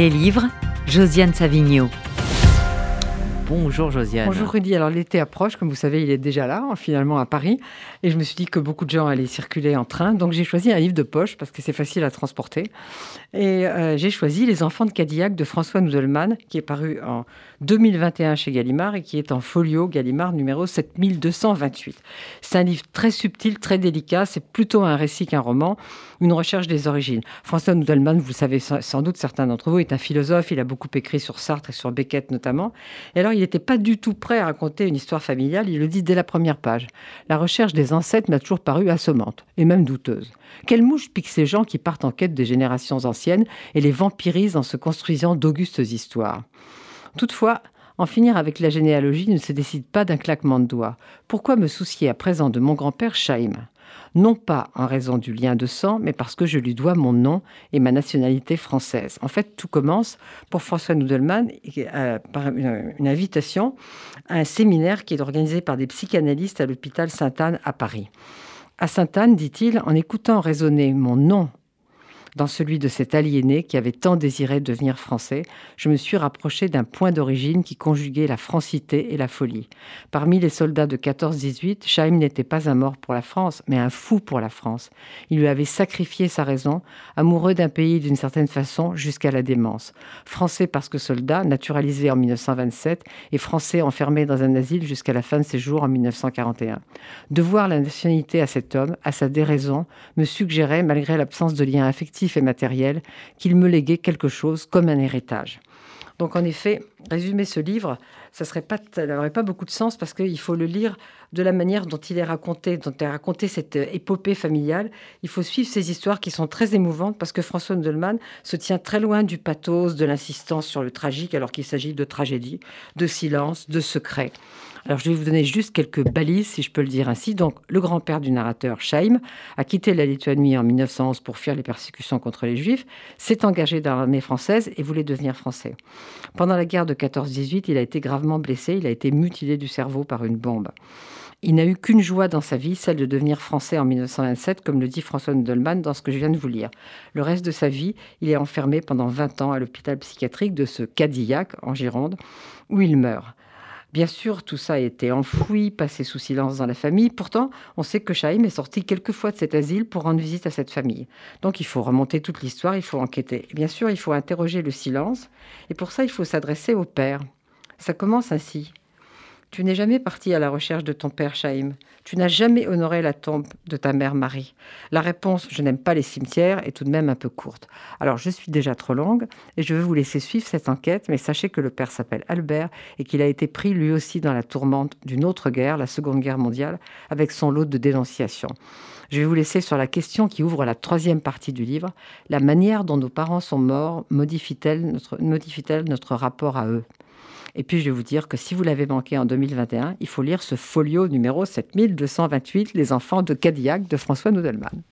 Les livres, Josiane Savigno. Bonjour Josiane. Bonjour Rudy. Alors l'été approche, comme vous savez, il est déjà là, hein, finalement à Paris. Et je me suis dit que beaucoup de gens allaient circuler en train. Donc j'ai choisi un livre de poche parce que c'est facile à transporter. Et euh, j'ai choisi Les enfants de Cadillac de François Noudelman, qui est paru en 2021 chez Gallimard et qui est en folio Gallimard numéro 7228. C'est un livre très subtil, très délicat. C'est plutôt un récit qu'un roman, une recherche des origines. François Noudelman, vous le savez sans doute, certains d'entre vous, est un philosophe. Il a beaucoup écrit sur Sartre et sur Beckett notamment. Et alors il n'était pas du tout prêt à raconter une histoire familiale, il le dit dès la première page. La recherche des ancêtres m'a toujours paru assommante, et même douteuse. Quelle mouche pique ces gens qui partent en quête des générations anciennes et les vampirisent en se construisant d'augustes histoires? Toutefois, en finir avec la généalogie ne se décide pas d'un claquement de doigts. Pourquoi me soucier à présent de mon grand-père Chaim non pas en raison du lien de sang, mais parce que je lui dois mon nom et ma nationalité française. En fait, tout commence pour François Noudelman euh, par une, invitation à un séminaire qui est organisé par des psychanalystes à l'hôpital Sainte-Anne à Paris. À Sainte-Anne, dit-il, en écoutant résonner mon nom dans celui de cet aliéné qui avait tant désiré devenir français, je me suis rapproché d'un point d'origine qui conjuguait la francité et la folie. Parmi les soldats de 14-18, Chaim n'était pas un mort pour la France, mais un fou pour la France. Il lui avait sacrifié sa raison, amoureux d'un pays d'une certaine façon jusqu'à la démence. Français parce que soldat, naturalisé en 1927, et français enfermé dans un asile jusqu'à la fin de ses jours en 1941. De voir la nationalité à cet homme, à sa déraison, me suggérait, malgré l'absence de lien affectif, et matériel, qu'il me léguait quelque chose comme un héritage. Donc en effet, résumer ce livre, ça n'aurait pas beaucoup de sens parce qu'il faut le lire de la manière dont il est raconté, dont est raconté cette épopée familiale. Il faut suivre ces histoires qui sont très émouvantes parce que François Ndelman se tient très loin du pathos, de l'insistance sur le tragique alors qu'il s'agit de tragédie, de silence, de secret. Alors, je vais vous donner juste quelques balises, si je peux le dire ainsi. Donc, le grand-père du narrateur, Chaim, a quitté la Lituanie en 1911 pour fuir les persécutions contre les Juifs, s'est engagé dans l'armée française et voulait devenir français. Pendant la guerre de 14-18, il a été gravement blessé, il a été mutilé du cerveau par une bombe. Il n'a eu qu'une joie dans sa vie, celle de devenir français en 1927, comme le dit François Nudelman dans ce que je viens de vous lire. Le reste de sa vie, il est enfermé pendant 20 ans à l'hôpital psychiatrique de ce Cadillac, en Gironde, où il meurt. Bien sûr, tout ça a été enfoui, passé sous silence dans la famille. Pourtant, on sait que Chaim est sorti quelques fois de cet asile pour rendre visite à cette famille. Donc il faut remonter toute l'histoire, il faut enquêter. bien sûr, il faut interroger le silence. Et pour ça, il faut s'adresser au père. Ça commence ainsi. Tu n'es jamais parti à la recherche de ton père Chaim. Tu n'as jamais honoré la tombe de ta mère Marie. La réponse Je n'aime pas les cimetières est tout de même un peu courte. Alors je suis déjà trop longue et je veux vous laisser suivre cette enquête, mais sachez que le père s'appelle Albert et qu'il a été pris lui aussi dans la tourmente d'une autre guerre, la Seconde Guerre mondiale, avec son lot de dénonciations. Je vais vous laisser sur la question qui ouvre la troisième partie du livre. La manière dont nos parents sont morts modifie-t-elle notre, modifie notre rapport à eux? Et puis, je vais vous dire que si vous l'avez manqué en 2021, il faut lire ce folio numéro 7228, Les enfants de Cadillac de François Noudelman.